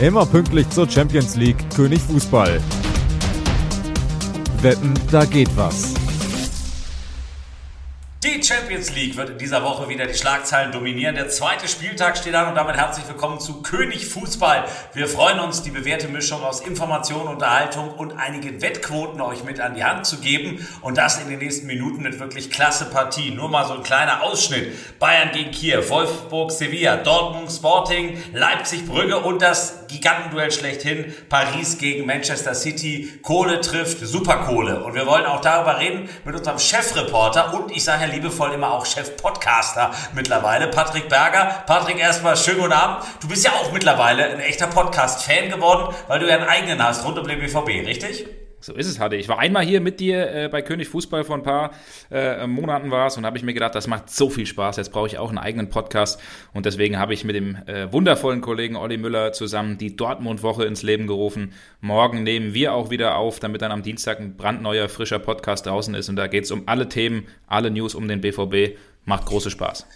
Immer pünktlich zur Champions League König Fußball. Wetten, da geht was. Die Champions League wird in dieser Woche wieder die Schlagzeilen dominieren. Der zweite Spieltag steht an und damit herzlich willkommen zu König Fußball. Wir freuen uns, die bewährte Mischung aus Information, Unterhaltung und einigen Wettquoten euch mit an die Hand zu geben. Und das in den nächsten Minuten mit wirklich klasse Partie. Nur mal so ein kleiner Ausschnitt. Bayern gegen Kiew, Wolfsburg, Sevilla, Dortmund, Sporting, Leipzig, Brügge und das Gigantenduell schlechthin. Paris gegen Manchester City. Kohle trifft Superkohle. Und wir wollen auch darüber reden mit unserem Chefreporter und ich sage ja liebevoll immer auch Chef-Podcaster mittlerweile, Patrick Berger. Patrick, erstmal schönen guten Abend. Du bist ja auch mittlerweile ein echter Podcast-Fan geworden, weil du ja einen eigenen hast rund um den BVB, richtig? So ist es, hatte ich. war einmal hier mit dir äh, bei König Fußball vor ein paar äh, Monaten war es und habe ich mir gedacht, das macht so viel Spaß. Jetzt brauche ich auch einen eigenen Podcast und deswegen habe ich mit dem äh, wundervollen Kollegen Olli Müller zusammen die Dortmund-Woche ins Leben gerufen. Morgen nehmen wir auch wieder auf, damit dann am Dienstag ein brandneuer, frischer Podcast draußen ist und da geht es um alle Themen, alle News um den BVB. Macht große Spaß.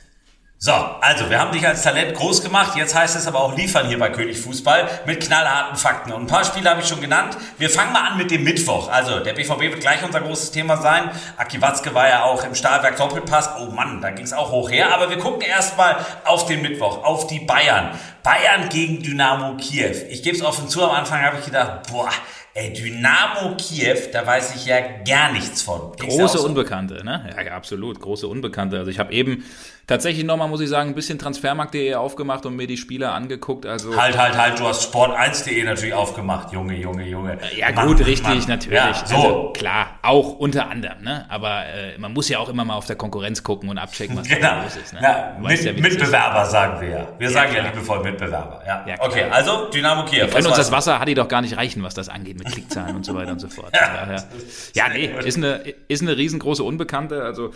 So, also wir haben dich als Talent groß gemacht, jetzt heißt es aber auch liefern hier bei König Fußball mit knallharten Fakten. Und ein paar Spiele habe ich schon genannt. Wir fangen mal an mit dem Mittwoch. Also der BVB wird gleich unser großes Thema sein. Aki Watzke war ja auch im Stahlwerk Doppelpass. Oh Mann, da ging es auch hoch her. Aber wir gucken erstmal auf den Mittwoch, auf die Bayern. Bayern gegen Dynamo Kiew. Ich gebe es offen zu, am Anfang habe ich gedacht, boah, Ey, Dynamo Kiew, da weiß ich ja gar nichts von. Große Unbekannte, ne? Ja, absolut, große Unbekannte. Also ich habe eben tatsächlich nochmal, muss ich sagen, ein bisschen Transfermarkt.de aufgemacht und mir die Spieler angeguckt. Also halt, halt, halt, du hast Sport1.de natürlich aufgemacht, Junge, Junge, Junge. Ja Mann, gut, richtig, Mann. natürlich. Ja, so. Also, klar, auch unter anderem, ne? Aber äh, man muss ja auch immer mal auf der Konkurrenz gucken und abchecken, was genau. da los ist. Ne? Ja, mit, ja, Mitbewerber sagen wir ja. Wir ja, sagen klar. ja liebevoll Mitbewerber. Ja. ja okay, also Dynamo Kiew. Wir können uns das Wasser hat die doch gar nicht reichen, was das angeht mit Klickzahlen und so weiter und so fort. ja, ja, nee, ist eine, ist eine riesengroße Unbekannte. Also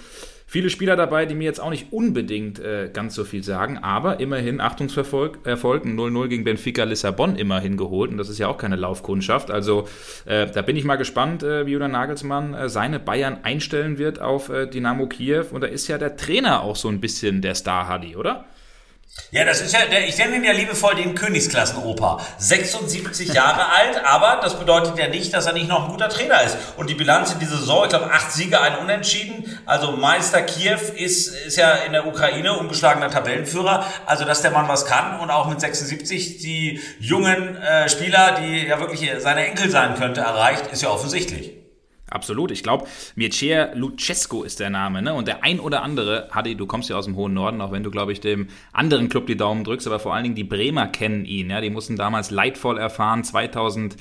Viele Spieler dabei, die mir jetzt auch nicht unbedingt äh, ganz so viel sagen, aber immerhin Achtungserfolg, Erfolg, 0-0 gegen Benfica Lissabon immerhin geholt und das ist ja auch keine Laufkundschaft. Also äh, da bin ich mal gespannt, äh, wie Julian Nagelsmann äh, seine Bayern einstellen wird auf äh, Dynamo Kiew und da ist ja der Trainer auch so ein bisschen der Star-Huddy, oder? Ja, das ist ja, der, ich nenne ihn ja liebevoll den Königsklassenoper. 76 Jahre alt, aber das bedeutet ja nicht, dass er nicht noch ein guter Trainer ist. Und die Bilanz in dieser Saison, ich glaube, acht Siege, ein Unentschieden. Also Meister Kiew ist, ist ja in der Ukraine ungeschlagener Tabellenführer. Also, dass der Mann was kann und auch mit 76 die jungen äh, Spieler, die ja wirklich seine Enkel sein könnte, erreicht, ist ja offensichtlich. Absolut. Ich glaube, Mircea Lucescu ist der Name. Ne? Und der ein oder andere, Hadi, du kommst ja aus dem hohen Norden, auch wenn du, glaube ich, dem anderen Club die Daumen drückst, aber vor allen Dingen die Bremer kennen ihn. Ja? Die mussten damals leidvoll erfahren. 2008,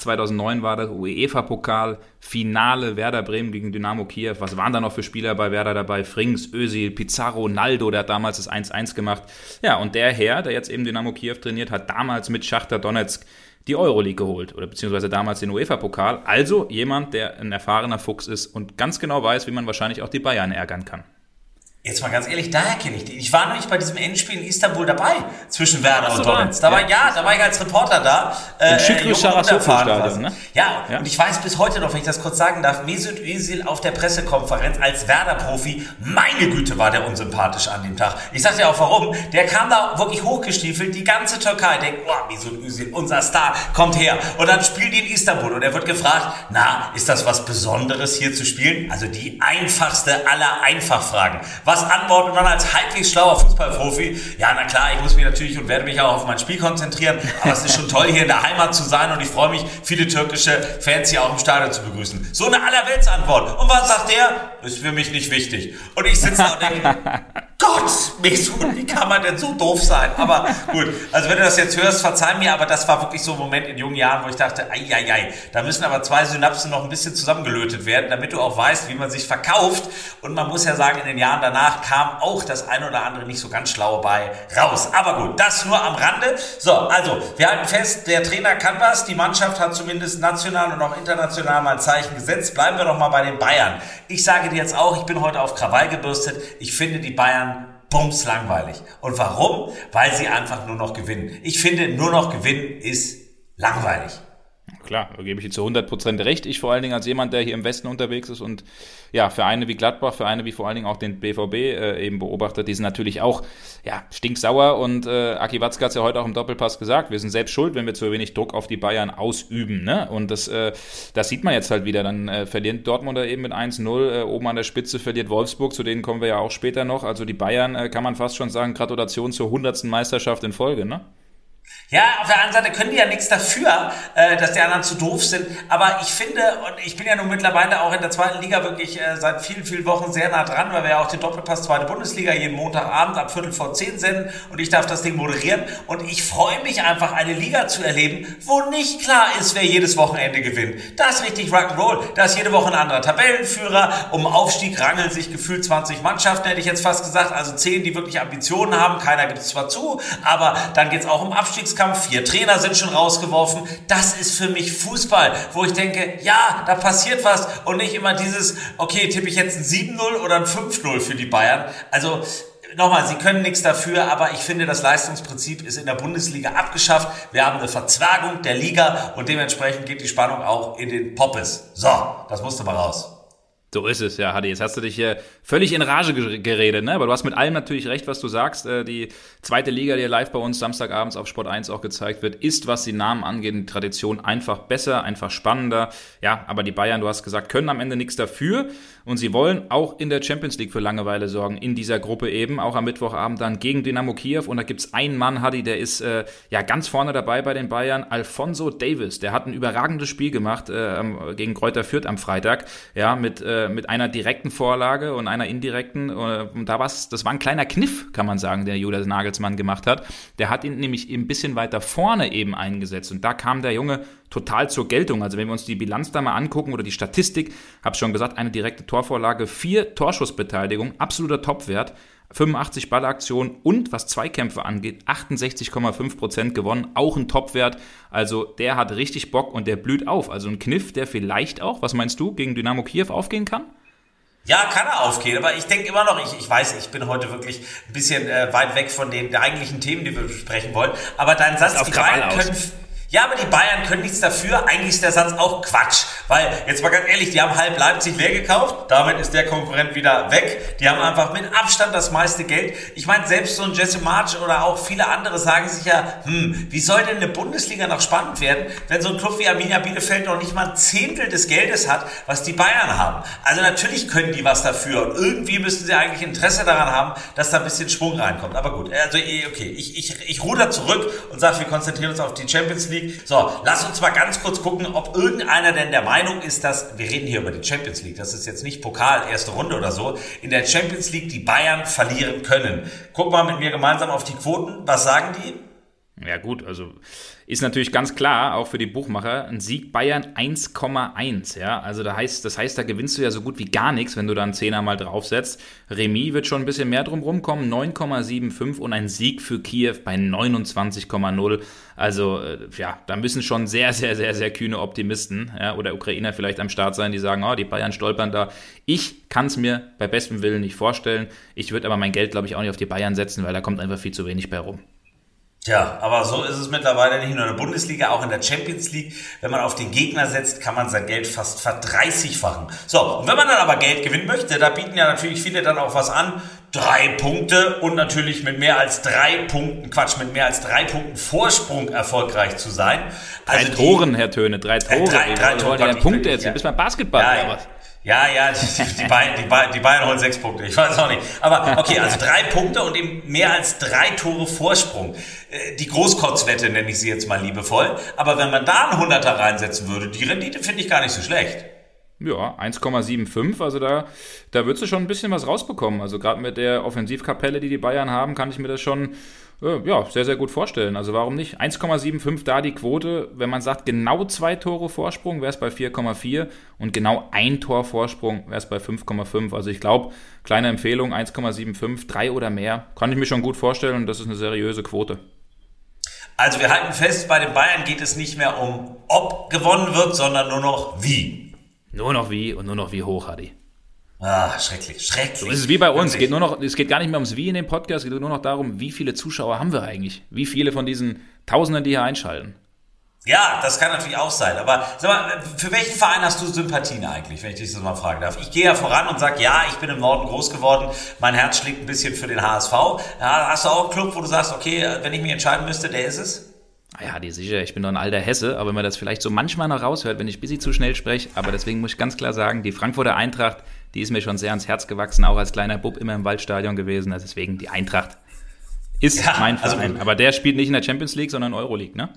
2009 war das UEFA-Pokal, Finale Werder Bremen gegen Dynamo Kiew. Was waren da noch für Spieler bei Werder dabei? Frings, Özil, Pizarro, Naldo, der hat damals das 1-1 gemacht. Ja, und der Herr, der jetzt eben Dynamo Kiew trainiert, hat damals mit Schachter Donetsk die Euroleague geholt oder beziehungsweise damals den UEFA-Pokal. Also jemand, der ein erfahrener Fuchs ist und ganz genau weiß, wie man wahrscheinlich auch die Bayern ärgern kann. Jetzt mal ganz ehrlich, daher kenne ich die. Ich war nämlich bei diesem Endspiel in Istanbul dabei, zwischen Werder und Donetsk. Da war, ja. ja, da war ich als Reporter da. Äh, Stadion, ne? Ja, ja, und ich weiß bis heute noch, wenn ich das kurz sagen darf, Mesut Özil auf der Pressekonferenz als Werder-Profi, meine Güte, war der unsympathisch an dem Tag. Ich sag dir auch warum. Der kam da wirklich hochgestiefelt, die ganze Türkei denkt, oh, Mesut Özil, unser Star, kommt her. Und dann spielt die in Istanbul und er wird gefragt, na, ist das was Besonderes hier zu spielen? Also die einfachste aller Einfachfragen. Was was antworten und dann als halbwegs schlauer Fußballprofi, ja, na klar, ich muss mich natürlich und werde mich auch auf mein Spiel konzentrieren, aber es ist schon toll, hier in der Heimat zu sein und ich freue mich, viele türkische Fans hier auch im Stadion zu begrüßen. So eine Allerweltsantwort. Und was sagt der? Ist für mich nicht wichtig. Und ich sitze da und denke, Gott, Mesut, wie kann man denn so doof sein? Aber gut, also wenn du das jetzt hörst, verzeih mir, aber das war wirklich so ein Moment in jungen Jahren, wo ich dachte, ei, ei, ei, da müssen aber zwei Synapsen noch ein bisschen zusammengelötet werden, damit du auch weißt, wie man sich verkauft. Und man muss ja sagen, in den Jahren danach kam auch das ein oder andere nicht so ganz schlau bei raus. Aber gut, das nur am Rande. So, also, wir halten fest, der Trainer kann was, die Mannschaft hat zumindest national und auch international mal ein Zeichen gesetzt. Bleiben wir doch mal bei den Bayern. Ich sage dir jetzt auch, ich bin heute auf Krawall gebürstet. Ich finde die Bayern bums langweilig. Und warum? Weil sie einfach nur noch gewinnen. Ich finde, nur noch gewinnen ist langweilig. Klar, da gebe ich dir zu 100% recht. Ich vor allen Dingen als jemand, der hier im Westen unterwegs ist und ja, Vereine wie Gladbach, Vereine wie vor allen Dingen auch den BVB äh, eben beobachtet, die sind natürlich auch ja, stinksauer und äh, Aki Watzke hat es ja heute auch im Doppelpass gesagt, wir sind selbst schuld, wenn wir zu wenig Druck auf die Bayern ausüben. Ne? Und das, äh, das sieht man jetzt halt wieder. Dann äh, verliert Dortmunder eben mit 1-0, äh, oben an der Spitze verliert Wolfsburg, zu denen kommen wir ja auch später noch. Also die Bayern, äh, kann man fast schon sagen, Gratulation zur 100. Meisterschaft in Folge. Ne? Ja, auf der anderen Seite können die ja nichts dafür, äh, dass die anderen zu doof sind. Aber ich finde, und ich bin ja nun mittlerweile auch in der zweiten Liga wirklich äh, seit vielen, vielen Wochen sehr nah dran, weil wir ja auch den Doppelpass zweite Bundesliga jeden Montagabend ab Viertel vor zehn senden und ich darf das Ding moderieren. Und ich freue mich einfach, eine Liga zu erleben, wo nicht klar ist, wer jedes Wochenende gewinnt. Das ist richtig Rock'n'Roll. Da ist jede Woche ein anderer Tabellenführer. Um Aufstieg rangeln sich gefühlt 20 Mannschaften, hätte ich jetzt fast gesagt. Also 10, die wirklich Ambitionen haben. Keiner gibt es zwar zu, aber dann geht es auch um Abstiegs Abstiegskampf, vier Trainer sind schon rausgeworfen. Das ist für mich Fußball, wo ich denke, ja, da passiert was und nicht immer dieses, okay, tippe ich jetzt ein 7-0 oder ein 5-0 für die Bayern. Also nochmal, sie können nichts dafür, aber ich finde, das Leistungsprinzip ist in der Bundesliga abgeschafft. Wir haben eine Verzwergung der Liga und dementsprechend geht die Spannung auch in den Poppes. So, das musste mal raus. So ist es, ja, Hadi. Jetzt hast du dich hier völlig in Rage geredet, ne? Aber du hast mit allem natürlich recht, was du sagst. Äh, die zweite Liga, die live bei uns Samstagabends auf Sport 1 auch gezeigt wird, ist, was die Namen angeht, die Tradition einfach besser, einfach spannender. Ja, aber die Bayern, du hast gesagt, können am Ende nichts dafür. Und sie wollen auch in der Champions League für Langeweile sorgen, in dieser Gruppe eben, auch am Mittwochabend dann gegen Dynamo Kiew. Und da gibt's einen Mann, Hadi, der ist äh, ja ganz vorne dabei bei den Bayern, Alfonso Davis. Der hat ein überragendes Spiel gemacht äh, gegen Kräuter Fürth am Freitag, ja, mit, äh, mit einer direkten Vorlage und einer indirekten. Äh, und da war's, das war ein kleiner Kniff, kann man sagen, der Julius Nagelsmann gemacht hat. Der hat ihn nämlich ein bisschen weiter vorne eben eingesetzt. Und da kam der Junge total zur Geltung. Also wenn wir uns die Bilanz da mal angucken oder die Statistik, habe schon gesagt, eine direkte Torvorlage, vier Torschussbeteiligung, absoluter Topwert. 85 Ballaktionen und was Zweikämpfe angeht, 68,5 Prozent gewonnen, auch ein Topwert. Also der hat richtig Bock und der blüht auf. Also ein Kniff, der vielleicht auch, was meinst du, gegen Dynamo Kiew aufgehen kann? Ja, kann er aufgehen, aber ich denke immer noch, ich, ich weiß, ich bin heute wirklich ein bisschen äh, weit weg von den eigentlichen Themen, die wir besprechen wollen, aber dein Satz, die beiden können... Ja, aber die Bayern können nichts dafür. Eigentlich ist der Satz auch Quatsch. Weil, jetzt mal ganz ehrlich, die haben halb Leipzig leer gekauft. Damit ist der Konkurrent wieder weg. Die haben einfach mit Abstand das meiste Geld. Ich meine, selbst so ein Jesse March oder auch viele andere sagen sich ja, hm, wie soll denn eine Bundesliga noch spannend werden, wenn so ein Club wie Arminia Bielefeld noch nicht mal ein Zehntel des Geldes hat, was die Bayern haben. Also natürlich können die was dafür. Und irgendwie müssten sie eigentlich Interesse daran haben, dass da ein bisschen Schwung reinkommt. Aber gut, also eh, okay, ich, ich, ich ruder zurück und sage, wir konzentrieren uns auf die Champions League. So, lass uns mal ganz kurz gucken, ob irgendeiner denn der Meinung ist, dass, wir reden hier über die Champions League, das ist jetzt nicht Pokal, erste Runde oder so, in der Champions League die Bayern verlieren können. Guck mal mit mir gemeinsam auf die Quoten, was sagen die? Ja gut, also ist natürlich ganz klar, auch für die Buchmacher, ein Sieg Bayern 1,1. Ja, also da heißt, das heißt, da gewinnst du ja so gut wie gar nichts, wenn du da einen Zehner mal draufsetzt. Remis wird schon ein bisschen mehr drum rumkommen, 9,75 und ein Sieg für Kiew bei 29,0. Also äh, ja, da müssen schon sehr, sehr, sehr, sehr kühne Optimisten ja, oder Ukrainer vielleicht am Start sein, die sagen, oh, die Bayern stolpern da. Ich kann es mir bei bestem Willen nicht vorstellen. Ich würde aber mein Geld, glaube ich, auch nicht auf die Bayern setzen, weil da kommt einfach viel zu wenig bei rum. Tja, aber so ist es mittlerweile nicht nur in der Bundesliga, auch in der Champions League. Wenn man auf den Gegner setzt, kann man sein Geld fast verdreißigfachen. So, und wenn man dann aber Geld gewinnen möchte, da bieten ja natürlich viele dann auch was an. Drei Punkte und natürlich mit mehr als drei Punkten, Quatsch, mit mehr als drei Punkten Vorsprung erfolgreich zu sein. Also drei Toren, Herr Töne, drei Tore. Äh, drei, drei, drei Tore. Punkte jetzt. Ja. Bist beim Basketball ja, oder was? Ja, ja, die, die, Bayern, die, Bayern, die Bayern holen sechs Punkte. Ich weiß auch nicht. Aber okay, also drei Punkte und eben mehr als drei Tore Vorsprung. Äh, die Großkotzwette nenne ich sie jetzt mal liebevoll. Aber wenn man da einen Hunderter reinsetzen würde, die Rendite finde ich gar nicht so schlecht. Ja, 1,75, also da, da würdest du schon ein bisschen was rausbekommen. Also gerade mit der Offensivkapelle, die die Bayern haben, kann ich mir das schon ja, sehr, sehr gut vorstellen. Also warum nicht? 1,75 da die Quote. Wenn man sagt, genau zwei Tore Vorsprung, wäre es bei 4,4 und genau ein Tor Vorsprung wäre es bei 5,5. Also ich glaube, kleine Empfehlung, 1,75, drei oder mehr, kann ich mir schon gut vorstellen und das ist eine seriöse Quote. Also wir halten fest, bei den Bayern geht es nicht mehr um ob gewonnen wird, sondern nur noch wie. Nur noch wie und nur noch wie hoch, Hadi. Ah, schrecklich, schrecklich. So ist es wie bei uns. Es geht, nur noch, es geht gar nicht mehr ums Wie in dem Podcast, es geht nur noch darum, wie viele Zuschauer haben wir eigentlich? Wie viele von diesen Tausenden, die hier einschalten? Ja, das kann natürlich auch sein. Aber sag mal, für welchen Verein hast du Sympathien eigentlich, wenn ich dich das mal fragen darf? Ich gehe ja voran und sage, ja, ich bin im Norden groß geworden, mein Herz schlägt ein bisschen für den HSV. Ja, hast du auch einen Club, wo du sagst, okay, wenn ich mich entscheiden müsste, der ist es? Ah ja, die sicher, ich bin doch ein alter Hesse, aber wenn man das vielleicht so manchmal noch raushört, wenn ich ein bisschen zu schnell spreche, aber deswegen muss ich ganz klar sagen, die Frankfurter Eintracht, die ist mir schon sehr ans Herz gewachsen, auch als kleiner Bub immer im Waldstadion gewesen, also deswegen die Eintracht ist ja, mein Verein. Also, aber der spielt nicht in der Champions League, sondern Euroleague, ne?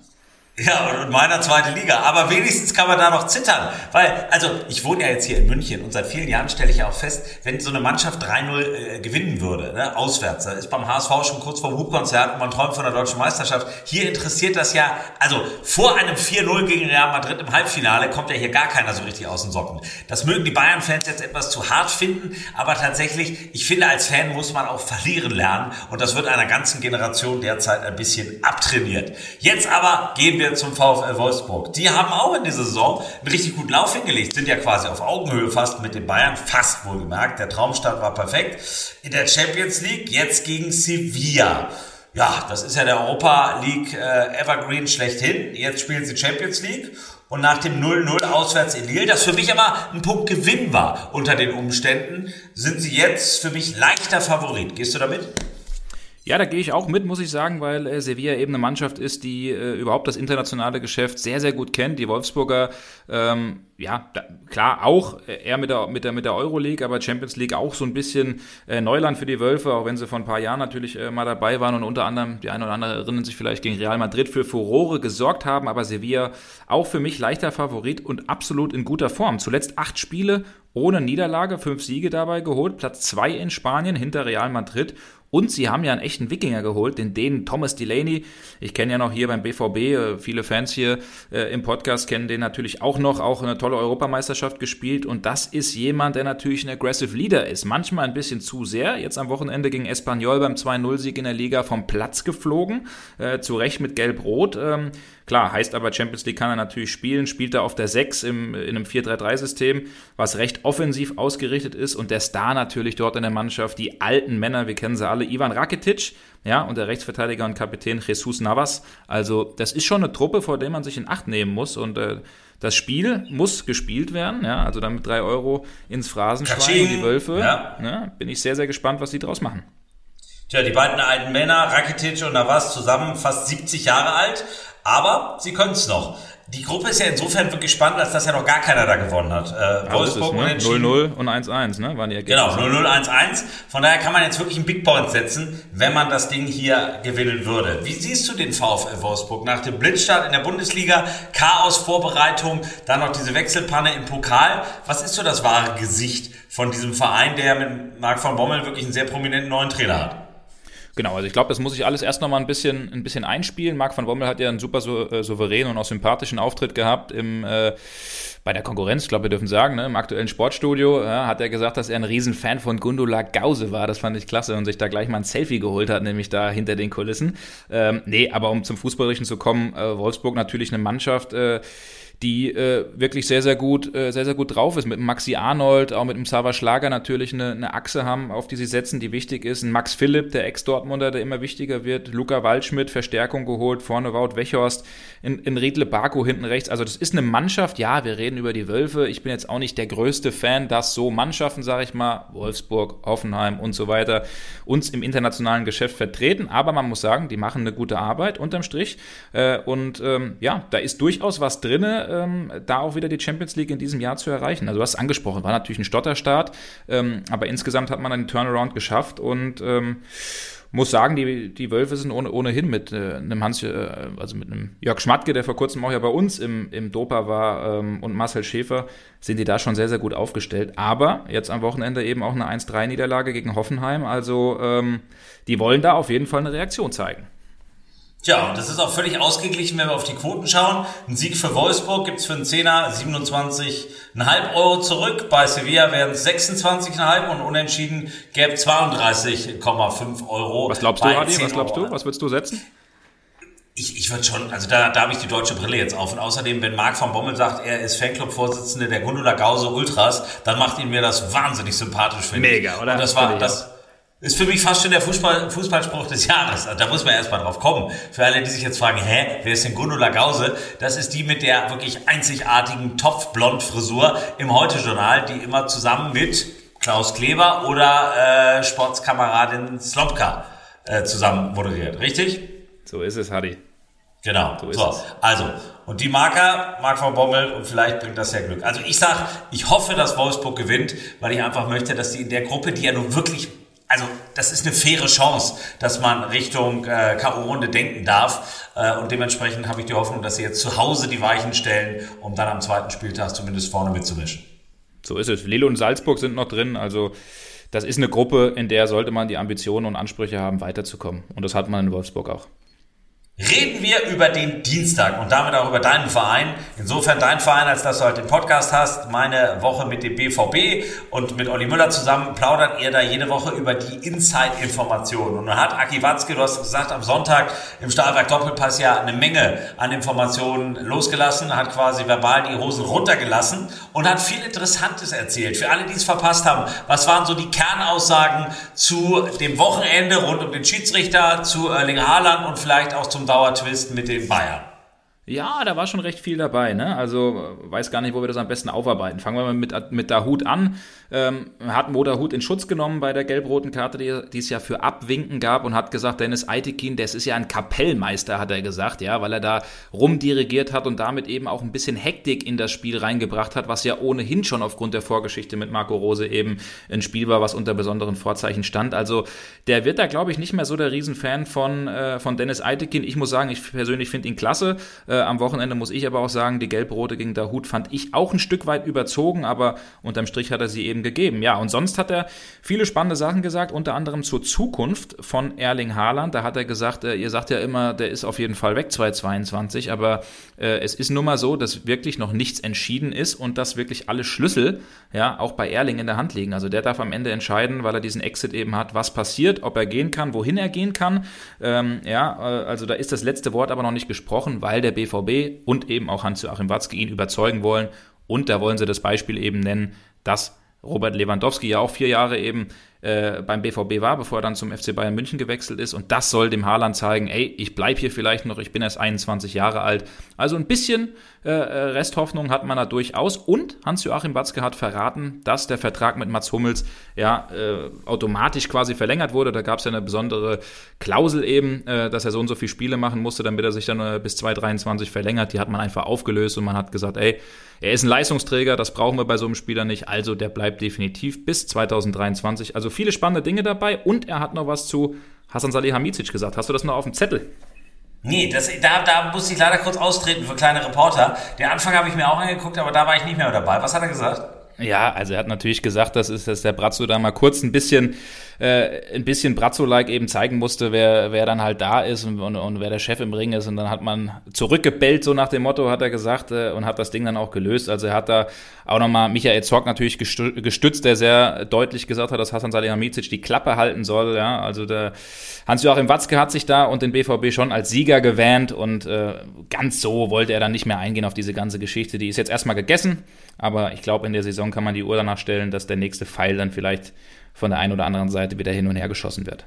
Ja, und meiner zweite Liga. Aber wenigstens kann man da noch zittern. Weil, also, ich wohne ja jetzt hier in München und seit vielen Jahren stelle ich ja auch fest, wenn so eine Mannschaft 3-0 äh, gewinnen würde, ne, auswärts, da ist beim HSV schon kurz vor dem Hubkonzert und man träumt von der deutschen Meisterschaft. Hier interessiert das ja, also vor einem 4-0 gegen Real Madrid im Halbfinale kommt ja hier gar keiner so richtig aus den Socken. Das mögen die Bayern-Fans jetzt etwas zu hart finden, aber tatsächlich, ich finde, als Fan muss man auch verlieren lernen und das wird einer ganzen Generation derzeit ein bisschen abtrainiert. Jetzt aber gehen wir zum VfL Wolfsburg. Die haben auch in dieser Saison einen richtig guten Lauf hingelegt, sind ja quasi auf Augenhöhe fast mit den Bayern, fast wohlgemerkt. Der Traumstart war perfekt. In der Champions League jetzt gegen Sevilla. Ja, das ist ja der Europa League äh, Evergreen schlechthin. Jetzt spielen sie Champions League und nach dem 0-0 auswärts in Lille, das für mich aber ein Punkt Gewinn war unter den Umständen, sind sie jetzt für mich leichter Favorit. Gehst du damit? Ja, da gehe ich auch mit, muss ich sagen, weil äh, Sevilla eben eine Mannschaft ist, die äh, überhaupt das internationale Geschäft sehr, sehr gut kennt. Die Wolfsburger, ähm, ja, da, klar, auch äh, eher mit der, mit, der, mit der Euroleague, aber Champions League auch so ein bisschen äh, Neuland für die Wölfe, auch wenn sie vor ein paar Jahren natürlich äh, mal dabei waren und unter anderem, die eine oder andere erinnern sich vielleicht gegen Real Madrid für Furore gesorgt haben, aber Sevilla auch für mich leichter Favorit und absolut in guter Form. Zuletzt acht Spiele ohne Niederlage, fünf Siege dabei geholt, Platz zwei in Spanien hinter Real Madrid und sie haben ja einen echten Wikinger geholt, den Dänen Thomas Delaney. Ich kenne ja noch hier beim BVB, äh, viele Fans hier äh, im Podcast kennen den natürlich auch noch, auch eine tolle Europameisterschaft gespielt. Und das ist jemand, der natürlich ein aggressive Leader ist. Manchmal ein bisschen zu sehr. Jetzt am Wochenende gegen Espanyol beim 2-0-Sieg in der Liga vom Platz geflogen. Äh, zu Recht mit Gelb-Rot. Klar, heißt aber Champions League kann er natürlich spielen, spielt er auf der 6 im, in einem 4-3-3-System, was recht offensiv ausgerichtet ist und der Star natürlich dort in der Mannschaft, die alten Männer, wir kennen sie alle, Ivan Rakitic, ja, und der Rechtsverteidiger und Kapitän Jesus Navas. Also, das ist schon eine Truppe, vor der man sich in Acht nehmen muss und äh, das Spiel muss gespielt werden, ja, also dann mit drei Euro ins Phrasenschwein und die Wölfe. Ja. ja. bin ich sehr, sehr gespannt, was sie draus machen. Tja, die beiden alten Männer, Rakitic und Navas, zusammen fast 70 Jahre alt. Aber sie können es noch. Die Gruppe ist ja insofern wirklich spannend, als dass ja noch gar keiner da gewonnen hat. Äh, Wolfsburg ne? 0-0 und 1-1, ne? Waren die Ergebnisse. Genau, 0-0, 1-1. Von daher kann man jetzt wirklich einen Big Point setzen, wenn man das Ding hier gewinnen würde. Wie siehst du den VfL Wolfsburg nach dem Blitzstart in der Bundesliga, Chaos-Vorbereitung, dann noch diese Wechselpanne im Pokal? Was ist so das wahre Gesicht von diesem Verein, der mit Marc von Bommel wirklich einen sehr prominenten neuen Trainer hat? Genau, also ich glaube, das muss ich alles erst nochmal ein bisschen, ein bisschen einspielen. Marc van Bommel hat ja einen super so, äh, souveränen und auch sympathischen Auftritt gehabt im, äh, bei der Konkurrenz, ich glaube, wir dürfen sagen, ne, im aktuellen Sportstudio, ja, hat er gesagt, dass er ein Riesenfan von Gundula Gause war. Das fand ich klasse und sich da gleich mal ein Selfie geholt hat, nämlich da hinter den Kulissen. Ähm, nee, aber um zum Fußballerischen zu kommen, äh, Wolfsburg natürlich eine Mannschaft, äh, die äh, wirklich sehr, sehr gut, äh, sehr, sehr gut drauf ist. Mit dem Maxi Arnold, auch mit dem Sava Schlager natürlich eine, eine Achse haben, auf die sie setzen, die wichtig ist. Ein Max Philipp, der Ex-Dortmunder, der immer wichtiger wird. Luca Waldschmidt, Verstärkung geholt. Vorne Wout Wechhorst, in, in Riedle Baku hinten rechts. Also das ist eine Mannschaft, ja, wir reden über die Wölfe. Ich bin jetzt auch nicht der größte Fan, dass so Mannschaften, sage ich mal, Wolfsburg, Hoffenheim und so weiter, uns im internationalen Geschäft vertreten. Aber man muss sagen, die machen eine gute Arbeit unterm Strich. Äh, und ähm, ja, da ist durchaus was drinne ähm, da auch wieder die Champions League in diesem Jahr zu erreichen. Also du hast es angesprochen, war natürlich ein Stotterstart, ähm, aber insgesamt hat man einen Turnaround geschafft und ähm, muss sagen, die, die Wölfe sind ohne, ohnehin mit äh, einem Hans, äh, also mit einem Jörg Schmatke, der vor kurzem auch ja bei uns im, im Dopa war, ähm, und Marcel Schäfer, sind die da schon sehr, sehr gut aufgestellt. Aber jetzt am Wochenende eben auch eine 1-3-Niederlage gegen Hoffenheim. Also ähm, die wollen da auf jeden Fall eine Reaktion zeigen. Tja, und das ist auch völlig ausgeglichen, wenn wir auf die Quoten schauen. Ein Sieg für Wolfsburg gibt's für einen Zehner 27,5 Euro zurück. Bei Sevilla wären es 26,5 und unentschieden gäbe 32,5 Euro. Was glaubst du, Adi? Was glaubst du? Was würdest du setzen? Ich, ich würde schon, also da, da habe ich die deutsche Brille jetzt auf. Und außerdem, wenn Marc von Bommel sagt, er ist Fanclub-Vorsitzende der Gundula Gause Ultras, dann macht ihn mir das wahnsinnig sympathisch, finde ich. Mega, oder? Und das war, das, Ist für mich fast schon der Fußball, Fußballspruch des Jahres. Da muss man erstmal drauf kommen. Für alle, die sich jetzt fragen, hä, wer ist denn Gundula Gause? Das ist die mit der wirklich einzigartigen Topfblond-Frisur im Heute-Journal, die immer zusammen mit Klaus Kleber oder äh, Sportskameradin Slomka äh, zusammen moderiert. Richtig? So ist es, Hadi. Genau. So, so. also und die Marker, Mark von Bommel und vielleicht bringt das ja Glück. Also ich sag, ich hoffe, dass Wolfsburg gewinnt, weil ich einfach möchte, dass die in der Gruppe, die ja nun wirklich also das ist eine faire Chance, dass man Richtung äh, K.O.-Runde denken darf. Äh, und dementsprechend habe ich die Hoffnung, dass sie jetzt zu Hause die Weichen stellen, um dann am zweiten Spieltag zumindest vorne mitzumischen. So ist es. Lille und Salzburg sind noch drin. Also das ist eine Gruppe, in der sollte man die Ambitionen und Ansprüche haben, weiterzukommen. Und das hat man in Wolfsburg auch. Reden wir über den Dienstag und damit auch über deinen Verein. Insofern dein Verein, als dass du halt den Podcast hast, meine Woche mit dem BVB und mit Olli Müller zusammen plaudert ihr da jede Woche über die Inside-Informationen. Und dann hat Aki Watzke, du hast gesagt, am Sonntag im Stahlwerk Doppelpass ja eine Menge an Informationen losgelassen, hat quasi verbal die Hosen runtergelassen und hat viel Interessantes erzählt. Für alle, die es verpasst haben, was waren so die Kernaussagen zu dem Wochenende rund um den Schiedsrichter, zu Erling Haaland und vielleicht auch zum Dauertwist mit den Bayern. Ja, da war schon recht viel dabei. Ne? Also weiß gar nicht, wo wir das am besten aufarbeiten. Fangen wir mal mit, mit Dahut an. Ähm, hat Mo Dahut in Schutz genommen bei der gelb-roten Karte, die, die, es ja für Abwinken gab und hat gesagt, Dennis Eitekin, das ist ja ein Kapellmeister, hat er gesagt, ja, weil er da rumdirigiert hat und damit eben auch ein bisschen Hektik in das Spiel reingebracht hat, was ja ohnehin schon aufgrund der Vorgeschichte mit Marco Rose eben ein Spiel war, was unter besonderen Vorzeichen stand. Also der wird da, glaube ich, nicht mehr so der Riesenfan von, äh, von Dennis Eitekin. Ich muss sagen, ich persönlich finde ihn klasse. Äh, am Wochenende muss ich aber auch sagen, die Gelb-Rote gegen Dahut fand ich auch ein Stück weit überzogen, aber unterm Strich hat er sie eben gegeben. Ja, und sonst hat er viele spannende Sachen gesagt, unter anderem zur Zukunft von Erling Haaland. Da hat er gesagt, äh, ihr sagt ja immer, der ist auf jeden Fall weg 2022, aber äh, es ist nun mal so, dass wirklich noch nichts entschieden ist und dass wirklich alle Schlüssel ja auch bei Erling in der Hand liegen. Also der darf am Ende entscheiden, weil er diesen Exit eben hat, was passiert, ob er gehen kann, wohin er gehen kann. Ähm, ja, äh, also da ist das letzte Wort aber noch nicht gesprochen, weil der BVB und eben auch Hans-Joachim Watzke ihn überzeugen wollen. Und da wollen sie das Beispiel eben nennen, dass Robert Lewandowski ja auch vier Jahre eben äh, beim BVB war, bevor er dann zum FC Bayern München gewechselt ist. Und das soll dem Haaland zeigen, ey, ich bleibe hier vielleicht noch, ich bin erst 21 Jahre alt. Also ein bisschen äh, äh, Resthoffnung hat man da durchaus. Und Hans-Joachim Batzke hat verraten, dass der Vertrag mit Mats Hummels ja äh, automatisch quasi verlängert wurde. Da gab es ja eine besondere Klausel eben, äh, dass er so und so viele Spiele machen musste, damit er sich dann äh, bis 2023 verlängert. Die hat man einfach aufgelöst und man hat gesagt, ey, er ist ein Leistungsträger, das brauchen wir bei so einem Spieler nicht. Also der bleibt definitiv bis 2023. Also viele spannende Dinge dabei und er hat noch was zu Hasan Salihamidzic gesagt. Hast du das noch auf dem Zettel? Nee, das, da, da musste ich leider kurz austreten für kleine Reporter. Den Anfang habe ich mir auch angeguckt, aber da war ich nicht mehr dabei. Was hat er gesagt? Ja, also er hat natürlich gesagt, dass, ist, dass der Brazzo da mal kurz ein bisschen äh, ein bisschen Brazzo-like eben zeigen musste, wer, wer dann halt da ist und, und, und, wer der Chef im Ring ist. Und dann hat man zurückgebellt, so nach dem Motto, hat er gesagt, äh, und hat das Ding dann auch gelöst. Also er hat da auch nochmal Michael Zorc natürlich gestützt, der sehr deutlich gesagt hat, dass Hasan Salihamidzic die Klappe halten soll. Ja, also der Hans-Joachim Watzke hat sich da und den BVB schon als Sieger gewähnt und äh, ganz so wollte er dann nicht mehr eingehen auf diese ganze Geschichte. Die ist jetzt erstmal gegessen, aber ich glaube, in der Saison kann man die Uhr danach stellen, dass der nächste Pfeil dann vielleicht von der einen oder anderen Seite wieder hin und her geschossen wird.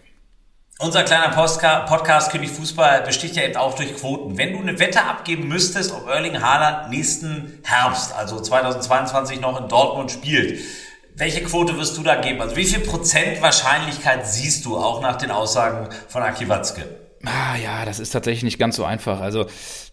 Unser kleiner Podcast König Fußball besticht ja eben auch durch Quoten. Wenn du eine Wette abgeben müsstest, ob Erling Haaland nächsten Herbst, also 2022 noch in Dortmund spielt, welche Quote wirst du da geben? Also wie viel Prozent Wahrscheinlichkeit siehst du auch nach den Aussagen von Aki Watzke? Ah ja, das ist tatsächlich nicht ganz so einfach. Also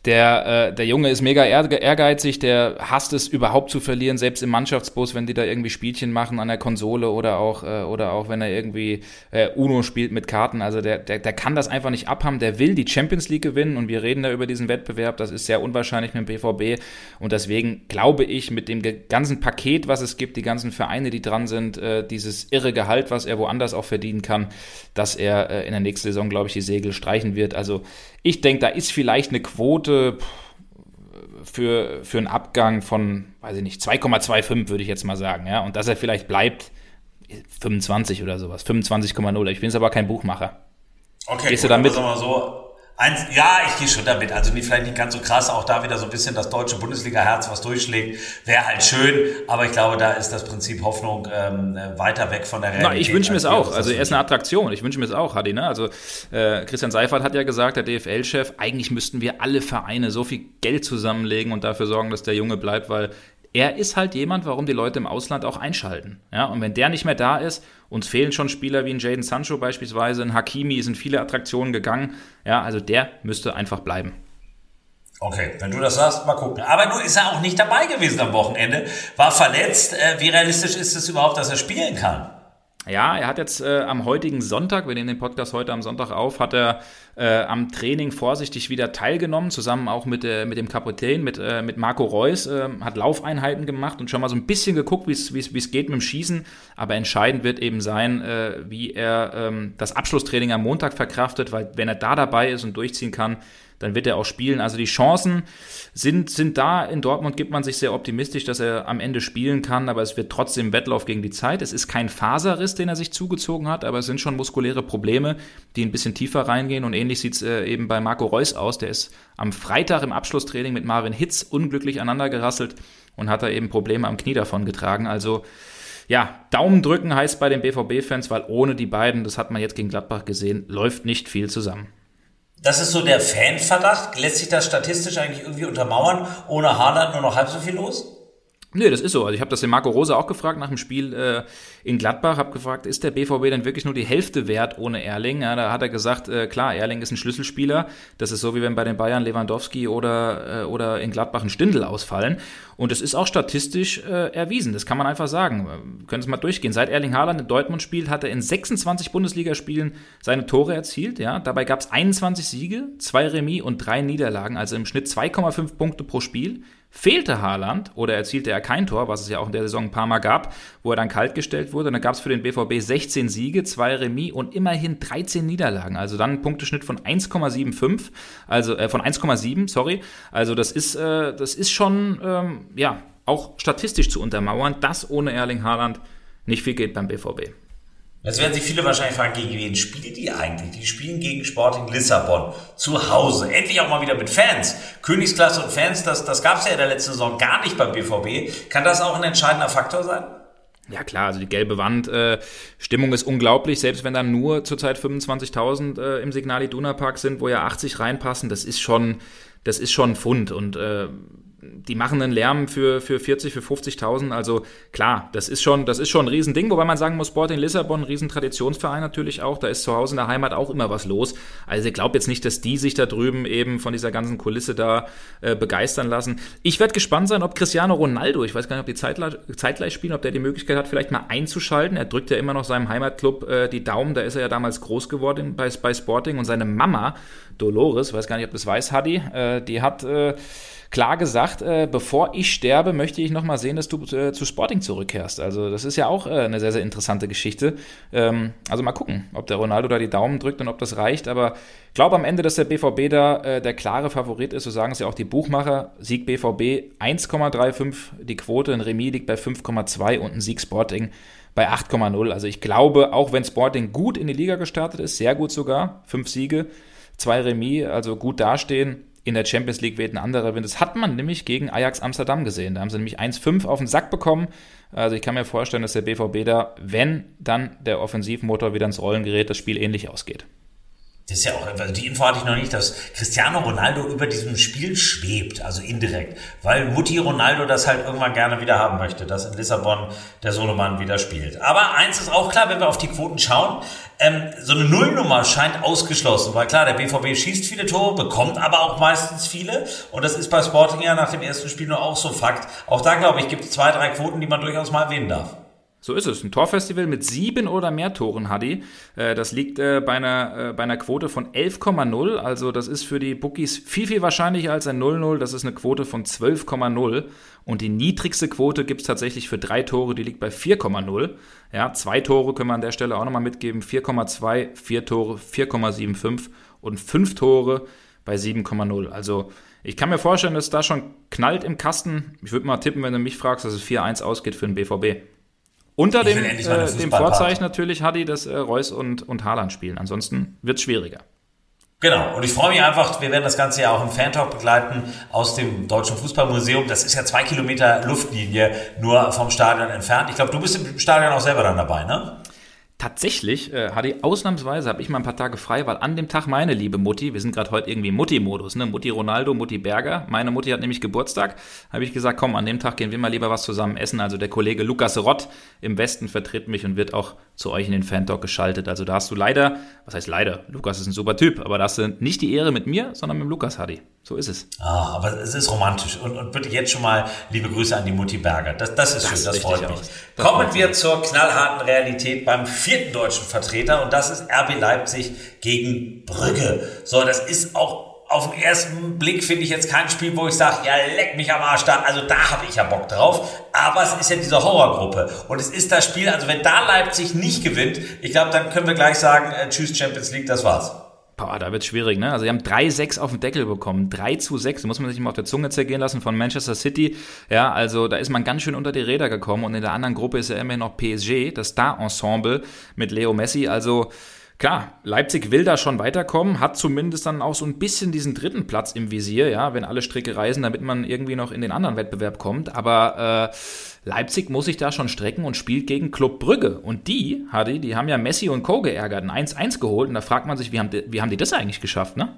der, äh, der Junge ist mega ehrgeizig, der hasst es überhaupt zu verlieren, selbst im Mannschaftsbus, wenn die da irgendwie Spielchen machen an der Konsole oder auch, äh, oder auch wenn er irgendwie äh, Uno spielt mit Karten. Also der, der, der kann das einfach nicht abhaben, der will die Champions League gewinnen und wir reden da über diesen Wettbewerb, das ist sehr unwahrscheinlich mit dem BVB und deswegen glaube ich, mit dem ganzen Paket, was es gibt, die ganzen Vereine, die dran sind, äh, dieses irre Gehalt, was er woanders auch verdienen kann, dass er äh, in der nächsten Saison, glaube ich, die Segel streichen wird. Also ich denke, da ist vielleicht eine Quote für, für einen Abgang von, weiß ich nicht, 2,25 würde ich jetzt mal sagen. Ja? Und dass er vielleicht bleibt 25 oder sowas, 25,0. Ich bin jetzt aber kein Buchmacher. Okay, Gehst gut, du damit? Mal so, Eins, ja, ich gehe schon damit. Also nicht, vielleicht nicht ganz so krass, auch da wieder so ein bisschen das deutsche Bundesliga-Herz, was durchschlägt. Wäre halt schön, aber ich glaube, da ist das Prinzip Hoffnung ähm, weiter weg von der Realität. Na, ich wünsche mir es auch. Also er ist eine Attraktion. Ich wünsche mir es auch, Hadi. Ne? Also äh, Christian Seifert hat ja gesagt, der DFL-Chef, eigentlich müssten wir alle Vereine so viel Geld zusammenlegen und dafür sorgen, dass der Junge bleibt, weil er ist halt jemand, warum die Leute im Ausland auch einschalten. Ja, und wenn der nicht mehr da ist, uns fehlen schon Spieler wie ein Jaden Sancho beispielsweise, ein Hakimi, sind viele Attraktionen gegangen. Ja, also der müsste einfach bleiben. Okay, wenn du das sagst, mal gucken. Aber nur ist er auch nicht dabei gewesen am Wochenende, war verletzt. Äh, wie realistisch ist es überhaupt, dass er spielen kann? Ja, er hat jetzt äh, am heutigen Sonntag, wir nehmen den Podcast heute am Sonntag auf, hat er äh, am Training vorsichtig wieder teilgenommen, zusammen auch mit, äh, mit dem Kapitän, mit, äh, mit Marco Reus, äh, hat Laufeinheiten gemacht und schon mal so ein bisschen geguckt, wie es geht mit dem Schießen. Aber entscheidend wird eben sein, äh, wie er ähm, das Abschlusstraining am Montag verkraftet, weil wenn er da dabei ist und durchziehen kann, dann wird er auch spielen. Also die Chancen sind, sind da. In Dortmund gibt man sich sehr optimistisch, dass er am Ende spielen kann, aber es wird trotzdem Wettlauf gegen die Zeit. Es ist kein Faserriss, den er sich zugezogen hat, aber es sind schon muskuläre Probleme, die ein bisschen tiefer reingehen. Und ähnlich sieht es äh, eben bei Marco Reus aus. Der ist am Freitag im Abschlusstraining mit Marvin Hitz unglücklich aneinandergerasselt und hat da eben Probleme am Knie davon getragen. Also ja, Daumen drücken heißt bei den BVB-Fans, weil ohne die beiden, das hat man jetzt gegen Gladbach gesehen, läuft nicht viel zusammen. Das ist so der Fanverdacht. Lässt sich das statistisch eigentlich irgendwie untermauern? Ohne Haaland nur noch halb so viel los? Nee, das ist so. Also ich habe das den Marco Rose auch gefragt nach dem Spiel äh, in Gladbach, habe gefragt, ist der BVB denn wirklich nur die Hälfte wert ohne Erling? Ja, da hat er gesagt, äh, klar, Erling ist ein Schlüsselspieler. Das ist so, wie wenn bei den Bayern Lewandowski oder, äh, oder in Gladbach ein Stindel ausfallen. Und es ist auch statistisch äh, erwiesen. Das kann man einfach sagen. Können es mal durchgehen. Seit Erling Haaland in Dortmund spielt, hat er in 26 Bundesligaspielen seine Tore erzielt. Ja, dabei gab es 21 Siege, zwei Remis und drei Niederlagen, also im Schnitt 2,5 Punkte pro Spiel. Fehlte Haaland oder erzielte er kein Tor, was es ja auch in der Saison ein paar Mal gab, wo er dann kaltgestellt wurde, dann gab es für den BVB 16 Siege, zwei Remis und immerhin 13 Niederlagen. Also dann ein Punkteschnitt von 1,75, also äh, von 1,7, sorry. Also das ist, äh, das ist schon ähm, ja auch statistisch zu untermauern, dass ohne Erling Haaland nicht viel geht beim BVB. Jetzt werden sich viele wahrscheinlich fragen, gegen wen spielen die eigentlich? Die spielen gegen Sporting Lissabon zu Hause. Endlich auch mal wieder mit Fans. Königsklasse und Fans, das, das gab es ja in der letzten Saison gar nicht beim BVB. Kann das auch ein entscheidender Faktor sein? Ja klar, also die gelbe Wand, äh, Stimmung ist unglaublich, selbst wenn dann nur zurzeit 25.000 äh, im Signal Iduna Park sind, wo ja 80 reinpassen, das ist schon, das ist schon ein Fund und äh, die machen einen Lärm für, für 40, für 50.000. Also klar, das ist schon, das ist schon ein Riesending, wobei man sagen muss, Sporting Lissabon, ein Riesentraditionsverein natürlich auch, da ist zu Hause in der Heimat auch immer was los. Also ich glaube jetzt nicht, dass die sich da drüben eben von dieser ganzen Kulisse da äh, begeistern lassen. Ich werde gespannt sein, ob Cristiano Ronaldo, ich weiß gar nicht, ob die zeitgleich, zeitgleich spielen, ob der die Möglichkeit hat, vielleicht mal einzuschalten. Er drückt ja immer noch seinem Heimatclub äh, die Daumen, da ist er ja damals groß geworden bei, bei Sporting und seine Mama, Dolores, weiß gar nicht, ob das weiß, Hadi, äh, die hat äh, klar gesagt, äh, bevor ich sterbe, möchte ich nochmal sehen, dass du äh, zu Sporting zurückkehrst. Also das ist ja auch äh, eine sehr, sehr interessante Geschichte. Ähm, also mal gucken, ob der Ronaldo da die Daumen drückt und ob das reicht. Aber ich glaube am Ende, dass der BVB da äh, der klare Favorit ist. So sagen es ja auch die Buchmacher. Sieg BVB 1,35, die Quote, ein Remis liegt bei 5,2 und ein Sieg Sporting bei 8,0. Also ich glaube, auch wenn Sporting gut in die Liga gestartet ist, sehr gut sogar, fünf Siege, zwei Remis, also gut dastehen, in der Champions League weht ein anderer Wind. Das hat man nämlich gegen Ajax Amsterdam gesehen. Da haben sie nämlich 1-5 auf den Sack bekommen. Also ich kann mir vorstellen, dass der BVB da, wenn dann der Offensivmotor wieder ins Rollen gerät, das Spiel ähnlich ausgeht. Das ist ja auch, also die Info hatte ich noch nicht, dass Cristiano Ronaldo über diesem Spiel schwebt, also indirekt, weil Mutti Ronaldo das halt irgendwann gerne wieder haben möchte, dass in Lissabon der Sohnemann wieder spielt. Aber eins ist auch klar, wenn wir auf die Quoten schauen, ähm, so eine Nullnummer scheint ausgeschlossen, weil klar, der BVB schießt viele Tore, bekommt aber auch meistens viele und das ist bei Sporting ja nach dem ersten Spiel nur auch so Fakt. Auch da, glaube ich, gibt es zwei, drei Quoten, die man durchaus mal erwähnen darf. So ist es. Ein Torfestival mit sieben oder mehr Toren, Hadi. Äh, das liegt äh, bei einer, äh, bei einer Quote von 11,0. Also das ist für die Bookies viel, viel wahrscheinlicher als ein 0-0. Das ist eine Quote von 12,0. Und die niedrigste Quote gibt es tatsächlich für drei Tore, die liegt bei 4,0. Ja, zwei Tore können wir an der Stelle auch nochmal mitgeben. 4,2, vier Tore 4,75 und fünf Tore bei 7,0. Also ich kann mir vorstellen, dass da schon knallt im Kasten. Ich würde mal tippen, wenn du mich fragst, dass es 4-1 ausgeht für den BVB. Unter dem, äh, dem Vorzeichen natürlich, Hadi, dass äh, Reus und, und Haaland spielen. Ansonsten wird es schwieriger. Genau, und ich freue mich einfach, wir werden das Ganze ja auch im Fantalk begleiten aus dem Deutschen Fußballmuseum. Das ist ja zwei Kilometer Luftlinie nur vom Stadion entfernt. Ich glaube, du bist im Stadion auch selber dann dabei, ne? Tatsächlich, äh, ich ausnahmsweise, habe ich mal ein paar Tage frei, weil an dem Tag meine liebe Mutti, wir sind gerade heute irgendwie Mutti-Modus, ne? Mutti Ronaldo, Mutti Berger. Meine Mutti hat nämlich Geburtstag. Habe ich gesagt, komm, an dem Tag gehen wir mal lieber was zusammen essen. Also der Kollege Lukas Rott im Westen vertritt mich und wird auch zu euch in den Fan-Talk geschaltet. Also da hast du leider, was heißt leider, Lukas ist ein super Typ, aber da hast du nicht die Ehre mit mir, sondern mit dem Lukas Hadi. So ist es. Ah, aber es ist romantisch. Und, und bitte jetzt schon mal liebe Grüße an die Mutti Berger. Das, das ist das schön, das freut mich. Kommen wir zur knallharten Realität beim vierten deutschen Vertreter und das ist RB Leipzig gegen Brügge. So, das ist auch auf den ersten Blick finde ich jetzt kein Spiel, wo ich sage, ja, leck mich am Arsch da. Also da habe ich ja Bock drauf. Aber es ist ja diese Horrorgruppe. Und es ist das Spiel, also wenn da Leipzig nicht gewinnt, ich glaube, dann können wir gleich sagen, äh, tschüss Champions League, das war's. Boah, da wird schwierig, ne? Also, sie haben 3-6 auf den Deckel bekommen. 3 zu 6, muss man sich mal auf der Zunge zergehen lassen von Manchester City. Ja, also, da ist man ganz schön unter die Räder gekommen. Und in der anderen Gruppe ist ja immerhin noch PSG, das Star-Ensemble mit Leo Messi. Also, Klar, Leipzig will da schon weiterkommen, hat zumindest dann auch so ein bisschen diesen dritten Platz im Visier, ja, wenn alle Stricke reisen, damit man irgendwie noch in den anderen Wettbewerb kommt. Aber äh, Leipzig muss sich da schon strecken und spielt gegen Club Brügge. Und die, Hadi, die haben ja Messi und Co. geärgert, ein 1-1 geholt. Und da fragt man sich, wie haben die, wie haben die das eigentlich geschafft, ne?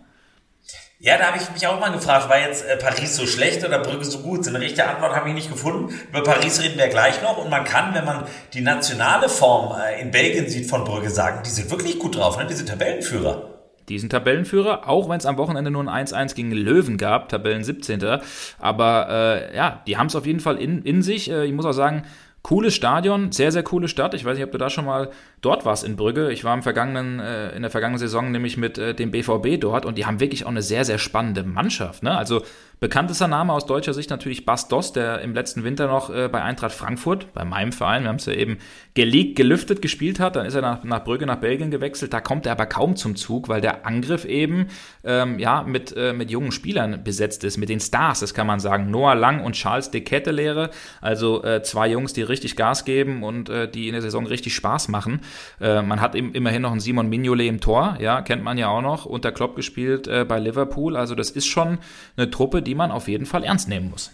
Ja, da habe ich mich auch mal gefragt, war jetzt äh, Paris so schlecht oder Brügge so gut? Eine richtige Antwort habe ich nicht gefunden. Über Paris reden wir gleich noch. Und man kann, wenn man die nationale Form äh, in Belgien sieht von Brügge, sagen, die sind wirklich gut drauf, ne? die sind Tabellenführer. Die sind Tabellenführer, auch wenn es am Wochenende nur ein 1-1 gegen Löwen gab, Tabellen 17. Aber äh, ja, die haben es auf jeden Fall in, in sich. Äh, ich muss auch sagen, Cooles Stadion, sehr, sehr coole Stadt. Ich weiß nicht, ob du da schon mal dort warst in Brügge. Ich war im vergangenen, äh, in der vergangenen Saison nämlich mit äh, dem BVB dort und die haben wirklich auch eine sehr, sehr spannende Mannschaft. Ne? Also Bekanntester Name aus deutscher Sicht natürlich Bas Doss, der im letzten Winter noch äh, bei Eintracht Frankfurt, bei meinem Verein, wir haben es ja eben geleakt, gelüftet gespielt hat. Dann ist er nach, nach Brügge, nach Belgien gewechselt. Da kommt er aber kaum zum Zug, weil der Angriff eben ähm, ja, mit, äh, mit jungen Spielern besetzt ist, mit den Stars, das kann man sagen. Noah Lang und Charles de Kettelehre, also äh, zwei Jungs, die richtig Gas geben und äh, die in der Saison richtig Spaß machen. Äh, man hat eben immerhin noch einen Simon Mignolet im Tor, ja, kennt man ja auch noch, unter Klopp gespielt äh, bei Liverpool. Also das ist schon eine Truppe, die die man auf jeden Fall ernst nehmen muss.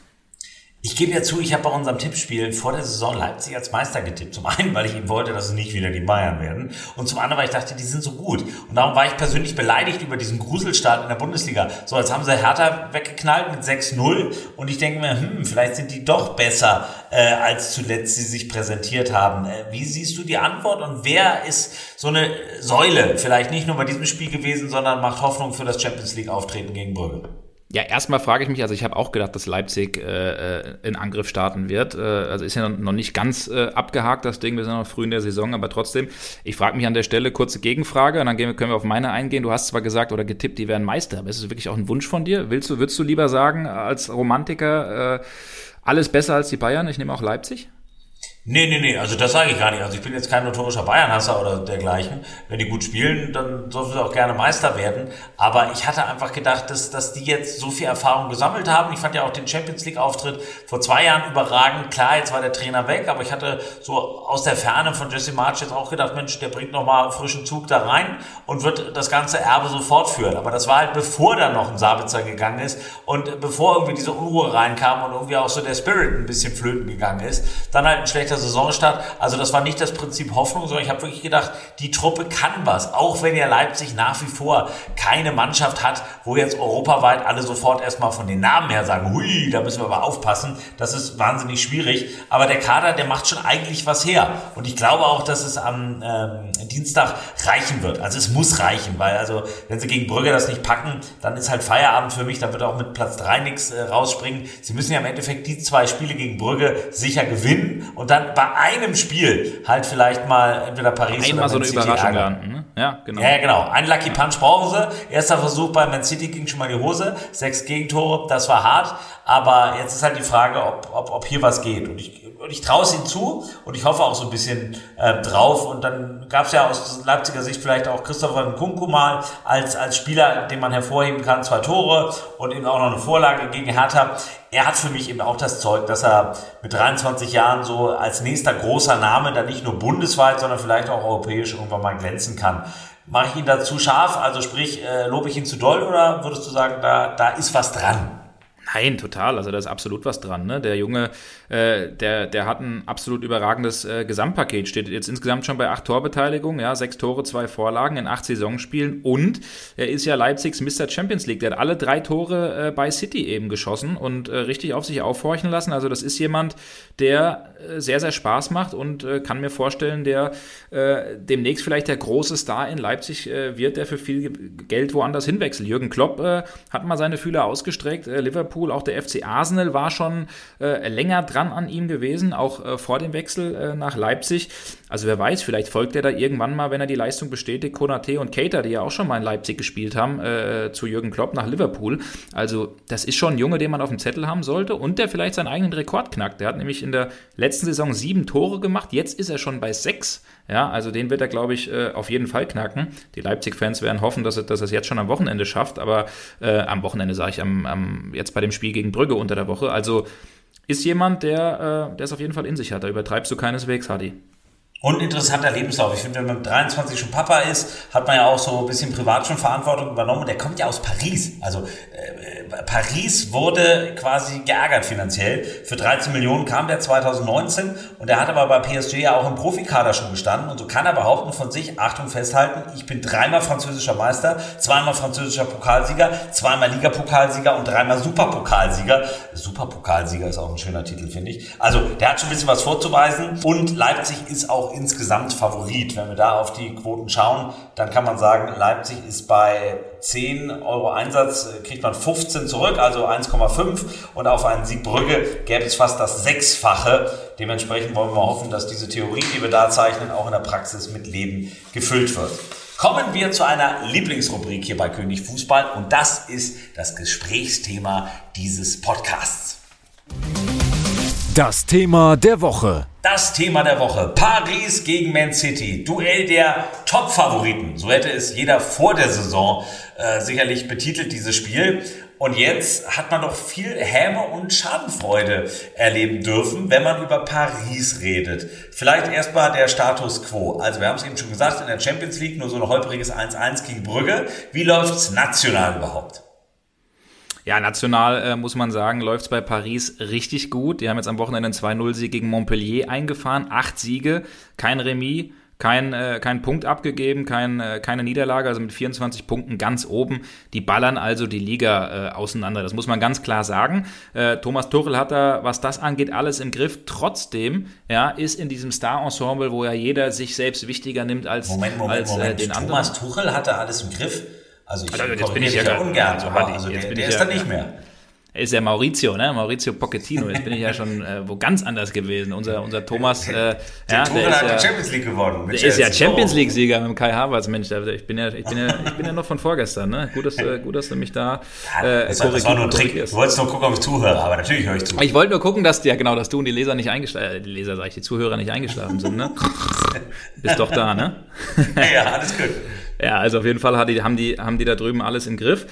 Ich gebe ja zu, ich habe bei unserem Tippspiel vor der Saison Leipzig als Meister getippt. Zum einen, weil ich eben wollte, dass es nicht wieder die Bayern werden. Und zum anderen, weil ich dachte, die sind so gut. Und darum war ich persönlich beleidigt über diesen Gruselstart in der Bundesliga. So, jetzt haben sie Hertha weggeknallt mit 6-0. Und ich denke mir, hm, vielleicht sind die doch besser, äh, als zuletzt sie sich präsentiert haben. Äh, wie siehst du die Antwort? Und wer ist so eine Säule, vielleicht nicht nur bei diesem Spiel gewesen, sondern macht Hoffnung für das Champions League Auftreten gegen Brügge? Ja, erstmal frage ich mich, also ich habe auch gedacht, dass Leipzig äh, äh, in Angriff starten wird. Äh, also ist ja noch nicht ganz äh, abgehakt, das Ding, wir sind noch früh in der Saison, aber trotzdem, ich frage mich an der Stelle, kurze Gegenfrage und dann gehen, können wir auf meine eingehen. Du hast zwar gesagt oder getippt, die werden Meister, aber ist es wirklich auch ein Wunsch von dir? Willst du, würdest du lieber sagen, als Romantiker, äh, alles besser als die Bayern? Ich nehme auch Leipzig? Nee, nee, nee, also das sage ich gar nicht. Also ich bin jetzt kein notorischer Bayernhasser oder dergleichen. Wenn die gut spielen, dann dürfen sie auch gerne Meister werden. Aber ich hatte einfach gedacht, dass, dass die jetzt so viel Erfahrung gesammelt haben. Ich fand ja auch den Champions League-Auftritt vor zwei Jahren überragend. Klar, jetzt war der Trainer weg, aber ich hatte so aus der Ferne von Jesse March jetzt auch gedacht, Mensch, der bringt nochmal frischen Zug da rein und wird das ganze Erbe so fortführen. Aber das war halt bevor da noch ein Sabitzer gegangen ist und bevor irgendwie diese Unruhe reinkam und irgendwie auch so der Spirit ein bisschen flöten gegangen ist. Dann halt ein schlechter Saisonstart. Also das war nicht das Prinzip Hoffnung, sondern ich habe wirklich gedacht, die Truppe kann was. Auch wenn ja Leipzig nach wie vor keine Mannschaft hat, wo jetzt europaweit alle sofort erstmal von den Namen her sagen, hui, da müssen wir aber aufpassen. Das ist wahnsinnig schwierig. Aber der Kader, der macht schon eigentlich was her. Und ich glaube auch, dass es am ähm, Dienstag reichen wird. Also es muss reichen, weil also wenn sie gegen Brügge das nicht packen, dann ist halt Feierabend für mich. Dann wird auch mit Platz drei nichts äh, rausspringen. Sie müssen ja im Endeffekt die zwei Spiele gegen Brügge sicher gewinnen und dann bei einem Spiel halt vielleicht mal entweder Paris Einmal oder so eine Überraschung landen, ne? Ja, genau. Ja, genau. Ein Lucky Punch brauchen sie. Erster Versuch bei Man City ging schon mal die Hose. Sechs Gegentore, das war hart. Aber jetzt ist halt die Frage, ob, ob, ob hier was geht. Und ich, und ich traue es ihnen zu und ich hoffe auch so ein bisschen äh, drauf. Und dann gab es ja aus Leipziger Sicht vielleicht auch Christopher Nkunku mal als, als Spieler, den man hervorheben kann, zwei Tore und eben auch noch eine Vorlage gegen Hertha er hat für mich eben auch das Zeug, dass er mit 23 Jahren so als nächster großer Name dann nicht nur bundesweit, sondern vielleicht auch europäisch irgendwann mal glänzen kann. Mache ich ihn da zu scharf, also sprich, äh, lobe ich ihn zu doll oder würdest du sagen, da, da ist was dran? Nein, total. Also da ist absolut was dran. Ne? Der Junge, äh, der, der hat ein absolut überragendes äh, Gesamtpaket. Steht jetzt insgesamt schon bei acht Torbeteiligungen, ja, sechs Tore, zwei Vorlagen in acht Saisonspielen. Und er ist ja Leipzigs Mr. Champions League. Der hat alle drei Tore äh, bei City eben geschossen und äh, richtig auf sich aufhorchen lassen. Also das ist jemand, der äh, sehr, sehr Spaß macht und äh, kann mir vorstellen, der demnächst vielleicht der große Star in Leipzig wird, der für viel Geld woanders hinwechselt. Jürgen Klopp hat mal seine Fühler ausgestreckt. Liverpool Liverpool, auch der FC Arsenal war schon äh, länger dran an ihm gewesen, auch äh, vor dem Wechsel äh, nach Leipzig. Also wer weiß, vielleicht folgt er da irgendwann mal, wenn er die Leistung bestätigt, Konate und Cater, die ja auch schon mal in Leipzig gespielt haben, äh, zu Jürgen Klopp nach Liverpool. Also das ist schon ein Junge, den man auf dem Zettel haben sollte und der vielleicht seinen eigenen Rekord knackt. Der hat nämlich in der letzten Saison sieben Tore gemacht, jetzt ist er schon bei sechs. Ja, also den wird er, glaube ich, äh, auf jeden Fall knacken. Die Leipzig-Fans werden hoffen, dass er, dass er es jetzt schon am Wochenende schafft, aber äh, am Wochenende sage ich, am, am, jetzt bei dem Spiel gegen Brügge unter der Woche. Also ist jemand, der, äh, es auf jeden Fall in sich hat. Da übertreibst du keineswegs, Hadi. Und interessanter Lebenslauf. Ich finde, wenn man mit 23 schon Papa ist, hat man ja auch so ein bisschen privat schon Verantwortung übernommen. Der kommt ja aus Paris. Also äh, Paris wurde quasi geärgert finanziell. Für 13 Millionen kam der 2019 und er hat aber bei PSG ja auch im Profikader schon gestanden. Und so kann er behaupten von sich, Achtung festhalten, ich bin dreimal französischer Meister, zweimal französischer Pokalsieger, zweimal Ligapokalsieger und dreimal Superpokalsieger. Superpokalsieger ist auch ein schöner Titel, finde ich. Also der hat schon ein bisschen was vorzuweisen und Leipzig ist auch insgesamt Favorit. Wenn wir da auf die Quoten schauen, dann kann man sagen, Leipzig ist bei 10 Euro Einsatz, äh, kriegt man 15 zurück, also 1,5 und auf einen Sieg Brügge gäbe es fast das Sechsfache. Dementsprechend wollen wir hoffen, dass diese Theorie, die wir da zeichnen, auch in der Praxis mit Leben gefüllt wird. Kommen wir zu einer Lieblingsrubrik hier bei König Fußball und das ist das Gesprächsthema dieses Podcasts. Das Thema der Woche. Das Thema der Woche. Paris gegen Man City. Duell der Top-Favoriten. So hätte es jeder vor der Saison äh, sicherlich betitelt, dieses Spiel. Und jetzt hat man doch viel Häme und Schadenfreude erleben dürfen, wenn man über Paris redet. Vielleicht erstmal der Status quo. Also wir haben es eben schon gesagt, in der Champions League nur so ein holpriges 1-1 gegen Brügge. Wie läuft's national überhaupt? Ja, national äh, muss man sagen, läuft es bei Paris richtig gut. Die haben jetzt am Wochenende einen 2-0-Sieg gegen Montpellier eingefahren. Acht Siege, kein Remis kein, äh, kein Punkt abgegeben, kein, äh, keine Niederlage, also mit 24 Punkten ganz oben. Die ballern also die Liga äh, auseinander. Das muss man ganz klar sagen. Äh, Thomas Tuchel hat da, was das angeht, alles im Griff. Trotzdem ja, ist in diesem Star-Ensemble, wo ja jeder sich selbst wichtiger nimmt als, Moment, Moment, als äh, Moment. den anderen. Thomas Tuchel hatte alles im Griff. Also ich also jetzt bin ich ja, ja ungern, also, aber also der, der ist ja, dann nicht mehr. Er ist ja Maurizio, ne? Maurizio Pochettino. Jetzt bin ich ja schon äh, wo ganz anders gewesen. Unser, unser Thomas, äh, der, ja, der ist ja Champions League gewonnen. Der ist ja Champions League Sieger mit dem Kai Havertz. Mensch, ich bin ja, ich bin ja, ich bin ja noch von vorgestern. Ne? Gut, dass, äh, gut, dass du mich da äh, das, war, das war nur ein Trick. Du wolltest nur gucken, ob ich zuhöre, aber natürlich höre ich zu. Ich wollte nur gucken, dass ja genau, dass du und die Leser nicht eingeschlafen, äh, die Leser sag ich, die Zuhörer nicht eingeschlafen sind. Ne? Bist doch da, ne? ja, alles gut. Ja, also auf jeden Fall haben die, haben die da drüben alles im Griff.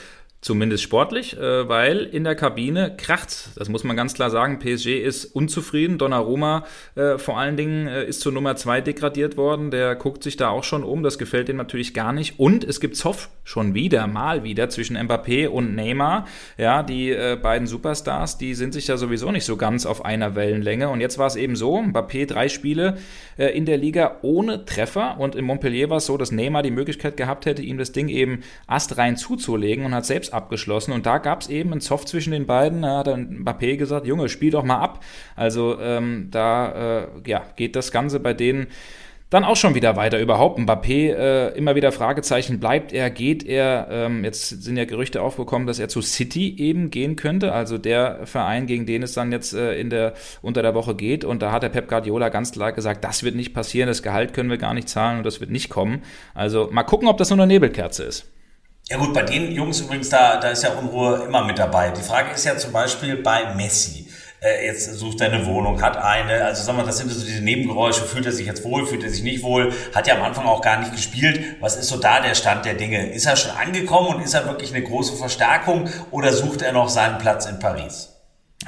Zumindest sportlich, äh, weil in der Kabine kracht. Das muss man ganz klar sagen. PSG ist unzufrieden. Donnarumma äh, vor allen Dingen äh, ist zur Nummer zwei degradiert worden. Der guckt sich da auch schon um. Das gefällt ihm natürlich gar nicht. Und es gibt Zoff schon wieder, mal wieder zwischen Mbappé und Neymar. Ja, die beiden Superstars, die sind sich ja sowieso nicht so ganz auf einer Wellenlänge. Und jetzt war es eben so: Mbappé drei Spiele in der Liga ohne Treffer. Und in Montpellier war es so, dass Neymar die Möglichkeit gehabt hätte, ihm das Ding eben astrein zuzulegen und hat selbst abgeschlossen. Und da gab es eben einen Zoff zwischen den beiden. Da hat dann Mbappé gesagt, Junge, spiel doch mal ab. Also ähm, da äh, ja, geht das Ganze bei denen dann auch schon wieder weiter. Überhaupt Mbappé, äh, immer wieder Fragezeichen, bleibt er, geht er? Ähm, jetzt sind ja Gerüchte aufgekommen, dass er zu City eben gehen könnte, also der Verein, gegen den es dann jetzt äh, in der, unter der Woche geht. Und da hat der Pep Guardiola ganz klar gesagt, das wird nicht passieren, das Gehalt können wir gar nicht zahlen und das wird nicht kommen. Also mal gucken, ob das nur eine Nebelkerze ist. Ja gut, bei den Jungs übrigens, da, da ist ja Unruhe immer mit dabei. Die Frage ist ja zum Beispiel bei Messi. Äh, jetzt sucht er eine Wohnung, hat eine, also sagen wir, das sind so diese Nebengeräusche, fühlt er sich jetzt wohl, fühlt er sich nicht wohl, hat ja am Anfang auch gar nicht gespielt. Was ist so da der Stand der Dinge? Ist er schon angekommen und ist er wirklich eine große Verstärkung oder sucht er noch seinen Platz in Paris?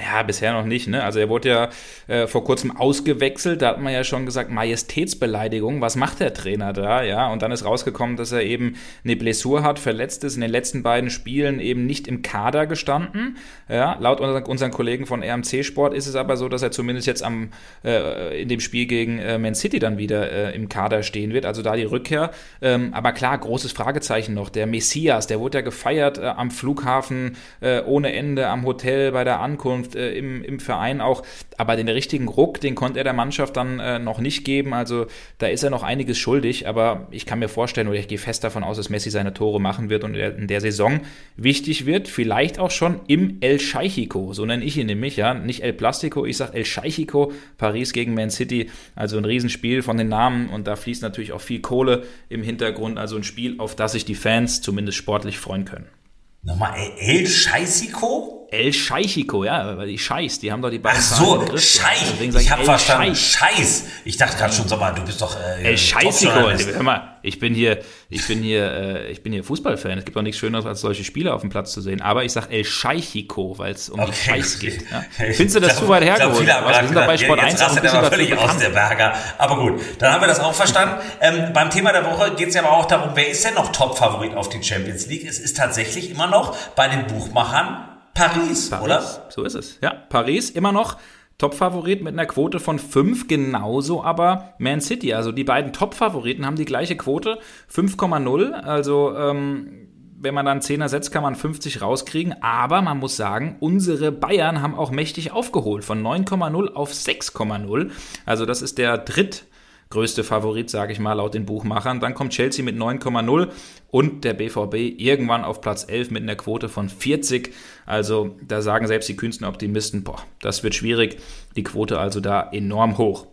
Ja, bisher noch nicht. Ne? Also er wurde ja äh, vor kurzem ausgewechselt. Da hat man ja schon gesagt, Majestätsbeleidigung. Was macht der Trainer da? Ja, und dann ist rausgekommen, dass er eben eine Blessur hat, verletzt ist, in den letzten beiden Spielen eben nicht im Kader gestanden. Ja, laut unseren, unseren Kollegen von RMC Sport ist es aber so, dass er zumindest jetzt am äh, in dem Spiel gegen äh, Man City dann wieder äh, im Kader stehen wird. Also da die Rückkehr. Ähm, aber klar, großes Fragezeichen noch. Der Messias, der wurde ja gefeiert äh, am Flughafen äh, ohne Ende, am Hotel bei der Ankunft Zukunft äh, im, im Verein auch. Aber den richtigen Ruck, den konnte er der Mannschaft dann äh, noch nicht geben. Also da ist er noch einiges schuldig. Aber ich kann mir vorstellen, oder ich gehe fest davon aus, dass Messi seine Tore machen wird und er in der Saison wichtig wird. Vielleicht auch schon im El Scheichico. So nenne ich ihn nämlich, ja. Nicht El Plastico, ich sage El Scheichico. Paris gegen Man City. Also ein Riesenspiel von den Namen. Und da fließt natürlich auch viel Kohle im Hintergrund. Also ein Spiel, auf das sich die Fans zumindest sportlich freuen können. Nochmal El Scheichico? El Scheichico, ja, weil die Scheiß, die haben doch die beiden Ach so, Scheiß. Ich habe verstanden, Scheiß. Ich dachte gerade schon, sag mal, du bist doch äh, El Scheißico. Hör mal, ich bin hier, ich bin hier, äh, ich bin hier Fußballfan. Es gibt doch nichts Schöneres, als solche Spieler auf dem Platz zu sehen. Aber ich sag El Scheichico, weil es um okay, die Scheiß geht. Ja? Findest du das glaub, zu weit hergeholt? Viele haben wir sind bei Sport jetzt 1 rastet er aber völlig aus der Berger. Aber gut, dann haben wir das auch verstanden. Ähm, beim Thema der Woche geht es ja aber auch darum, wer ist denn noch Top-Favorit auf die Champions League? Es ist tatsächlich immer noch bei den Buchmachern Paris, Paris, oder? So ist es. Ja, Paris immer noch Top-Favorit mit einer Quote von 5, genauso aber Man City. Also die beiden Top-Favoriten haben die gleiche Quote, 5,0. Also ähm, wenn man dann 10er setzt, kann man 50 rauskriegen. Aber man muss sagen, unsere Bayern haben auch mächtig aufgeholt, von 9,0 auf 6,0. Also das ist der dritt größte Favorit, sage ich mal, laut den Buchmachern. Dann kommt Chelsea mit 9,0 und der BVB irgendwann auf Platz 11 mit einer Quote von 40. Also da sagen selbst die kühnsten Optimisten, boah, das wird schwierig. Die Quote also da enorm hoch.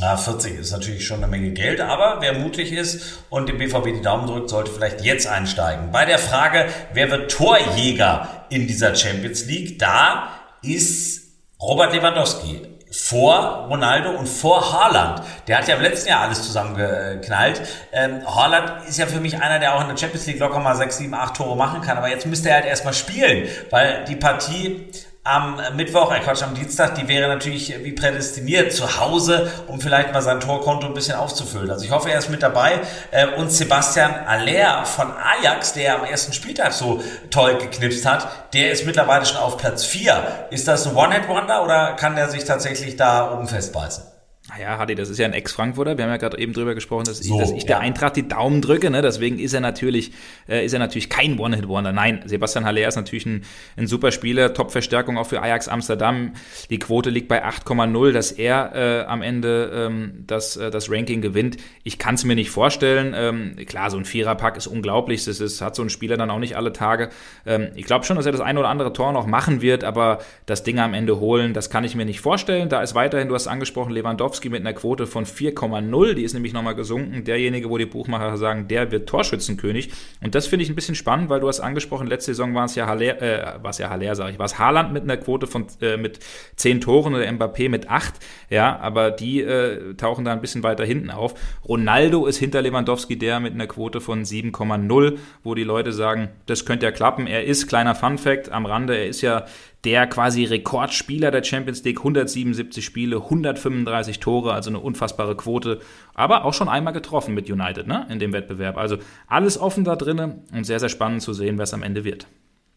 Ja, 40 ist natürlich schon eine Menge Geld, aber wer mutig ist und dem BVB die Daumen drückt, sollte vielleicht jetzt einsteigen. Bei der Frage, wer wird Torjäger in dieser Champions League, da ist Robert Lewandowski vor Ronaldo und vor Haaland. Der hat ja im letzten Jahr alles zusammengeknallt. Ähm, Haaland ist ja für mich einer, der auch in der Champions League locker mal 6, 7, 8 Tore machen kann. Aber jetzt müsste er halt erstmal spielen, weil die Partie am Mittwoch, äh Quatsch, am Dienstag, die wäre natürlich wie prädestiniert zu Hause, um vielleicht mal sein Torkonto ein bisschen aufzufüllen. Also ich hoffe, er ist mit dabei. Äh, und Sebastian Aller von Ajax, der am ersten Spieltag so toll geknipst hat, der ist mittlerweile schon auf Platz 4. Ist das ein One-Hit-Wonder oder kann der sich tatsächlich da oben festbeißen? Naja, Hadi, das ist ja ein Ex-Frankfurter. Wir haben ja gerade eben drüber gesprochen, dass so, ich, dass ich ja. der Eintracht die Daumen drücke. Ne? Deswegen ist er natürlich, äh, ist er natürlich kein One-Hit-Wonder. Nein, Sebastian Haller ist natürlich ein, ein super Spieler. Top-Verstärkung auch für Ajax Amsterdam. Die Quote liegt bei 8,0, dass er äh, am Ende ähm, das, äh, das Ranking gewinnt. Ich kann es mir nicht vorstellen. Ähm, klar, so ein Viererpack ist unglaublich. Das ist, hat so ein Spieler dann auch nicht alle Tage. Ähm, ich glaube schon, dass er das eine oder andere Tor noch machen wird, aber das Ding am Ende holen, das kann ich mir nicht vorstellen. Da ist weiterhin, du hast angesprochen, Lewandowski Mit einer Quote von 4,0. Die ist nämlich nochmal gesunken. Derjenige, wo die Buchmacher sagen, der wird Torschützenkönig. Und das finde ich ein bisschen spannend, weil du hast angesprochen, letzte Saison war es ja Haller, äh, war es ja Haller, sage ich, war es Haaland mit einer Quote von äh, mit 10 Toren oder Mbappé mit 8. Ja, aber die äh, tauchen da ein bisschen weiter hinten auf. Ronaldo ist hinter Lewandowski der mit einer Quote von 7,0, wo die Leute sagen, das könnte ja klappen. Er ist, kleiner Fun Fact am Rande, er ist ja der quasi Rekordspieler der Champions League, 177 Spiele, 135 Tore, also eine unfassbare Quote, aber auch schon einmal getroffen mit United ne, in dem Wettbewerb. Also alles offen da drinnen und sehr, sehr spannend zu sehen, wer es am Ende wird.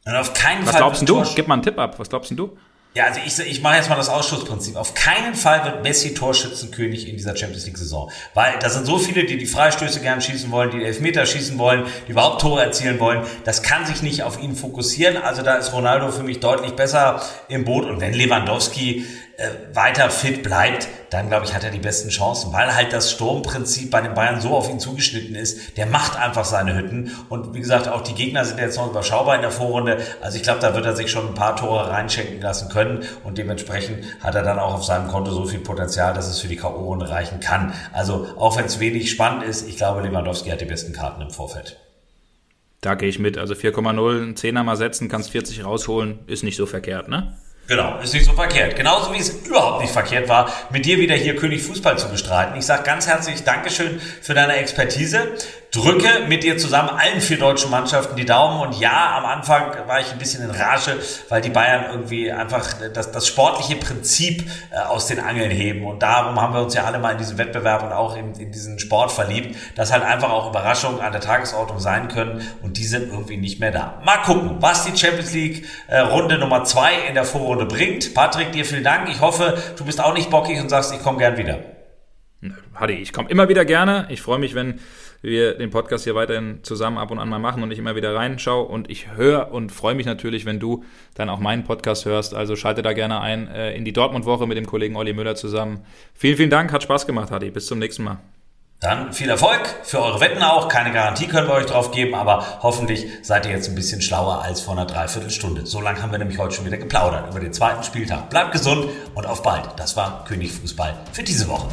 Und auf keinen Was Fall glaubst du? Gib mal einen Tipp ab. Was glaubst du? Ja, also ich, ich mache jetzt mal das Ausschussprinzip. Auf keinen Fall wird Messi Torschützenkönig in dieser Champions League Saison. Weil da sind so viele, die die Freistöße gern schießen wollen, die Elfmeter schießen wollen, die überhaupt Tore erzielen wollen. Das kann sich nicht auf ihn fokussieren. Also da ist Ronaldo für mich deutlich besser im Boot. Und wenn Lewandowski äh, weiter fit bleibt, dann glaube ich, hat er die besten Chancen, weil halt das Sturmprinzip bei den Bayern so auf ihn zugeschnitten ist. Der macht einfach seine Hütten. Und wie gesagt, auch die Gegner sind jetzt noch überschaubar in der Vorrunde. Also ich glaube, da wird er sich schon ein paar Tore reinschenken lassen können. Und dementsprechend hat er dann auch auf seinem Konto so viel Potenzial, dass es für die K.O.-Runde reichen kann. Also auch wenn es wenig spannend ist, ich glaube, Lewandowski hat die besten Karten im Vorfeld. Da gehe ich mit. Also 4,0, 10er mal setzen, kannst 40 rausholen, ist nicht so verkehrt, ne? Genau, ist nicht so verkehrt. Genauso wie es überhaupt nicht verkehrt war, mit dir wieder hier König Fußball zu bestreiten. Ich sage ganz herzlich Dankeschön für deine Expertise drücke mit dir zusammen allen vier deutschen Mannschaften die Daumen. Und ja, am Anfang war ich ein bisschen in Rage, weil die Bayern irgendwie einfach das, das sportliche Prinzip äh, aus den Angeln heben. Und darum haben wir uns ja alle mal in diesen Wettbewerb und auch in, in diesen Sport verliebt, dass halt einfach auch Überraschungen an der Tagesordnung sein können. Und die sind irgendwie nicht mehr da. Mal gucken, was die Champions League äh, Runde Nummer zwei in der Vorrunde bringt. Patrick, dir vielen Dank. Ich hoffe, du bist auch nicht bockig und sagst, ich komme gern wieder. Hadi, ich komme immer wieder gerne. Ich freue mich, wenn wir den Podcast hier weiterhin zusammen ab und an mal machen und ich immer wieder reinschaue. Und ich höre und freue mich natürlich, wenn du dann auch meinen Podcast hörst. Also schalte da gerne ein äh, in die Dortmund-Woche mit dem Kollegen Olli Müller zusammen. Vielen, vielen Dank, hat Spaß gemacht, Hadi. Bis zum nächsten Mal. Dann viel Erfolg für eure Wetten auch. Keine Garantie können wir euch drauf geben, aber hoffentlich seid ihr jetzt ein bisschen schlauer als vor einer Dreiviertelstunde. So lange haben wir nämlich heute schon wieder geplaudert über den zweiten Spieltag. Bleibt gesund und auf bald. Das war König Fußball für diese Woche.